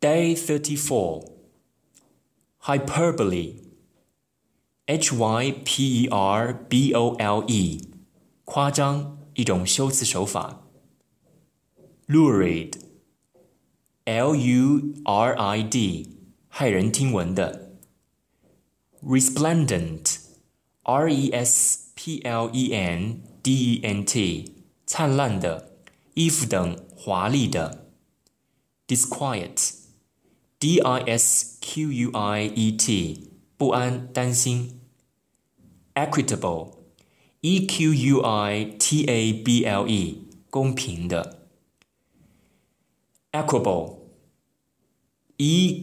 Day 34 Hyperbole H Y P E R B O L E 夸张，一种修辞手法。Lurid L U R I D 骇人听闻的。Resplendent R E S P L E N D E N T 灿烂的，衣服等华丽的。Disquiet D I S Q U I E T，不安、担心。Equitable，E Q U I T A B L E，公平的。Equable，E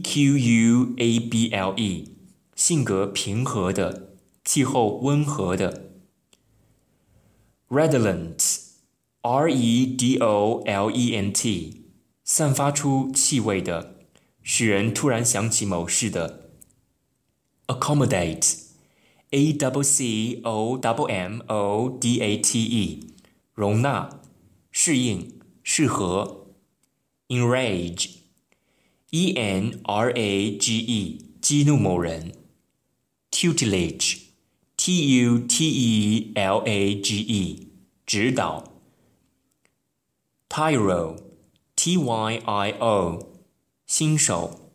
Q U A B L E，性格平和的，气候温和的。Redolent，R E D O L E N T，散发出气味的。使人突然想起某事的。accommodate，a w c o double m o d a t e，容纳、适应、适合。enrage，e n r a g e，激怒某人。tutelage，t u t e l a g e，指导。tyro，t y i o。新手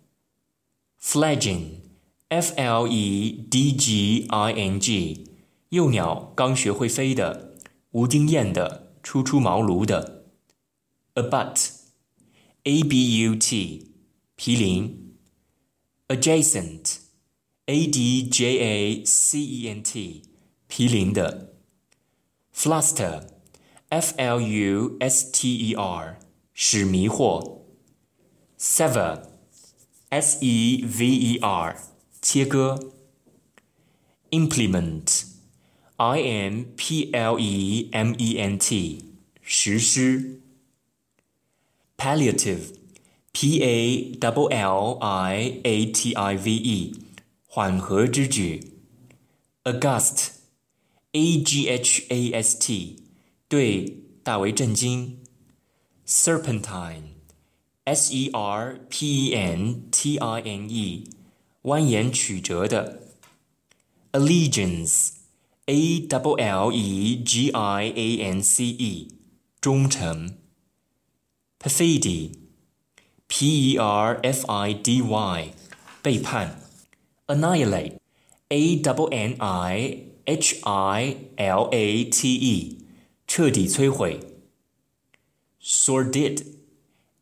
，fledging，f l e d g i n g，幼鸟刚学会飞的，无经验的，初出茅庐的。abut，a b u t，毗邻。adjacent，a d j a c e n t，毗邻的。fluster，f l u s t e r，使迷惑。Sever, S E V E R，切割。Implement, I M P L E M E N T，实施。Palliative, P A L L I A T I V E，缓和之举。August, A G H A S T，对，大为震惊。Serpentine。 S E R P E N T I N E，蜿蜒曲折的。Allegiance，A W L E G I A N C E，忠诚。Perfidy，P E R F I D Y，背叛。Annihilate，A W N I H I L A T E，彻底摧毁。Sordid。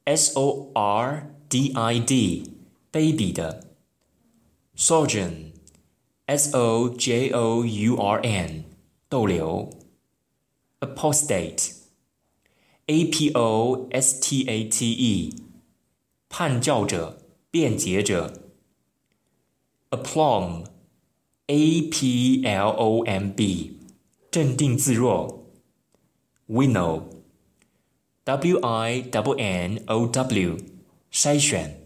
S O R D I D，卑鄙的。Sojourn，S O J O U R N，逗留。Apostate，A P O S T A T E，叛教者、辩解者。Aplomb，A P L O M B，镇定自若。Winnow。 W I W N O W，筛选。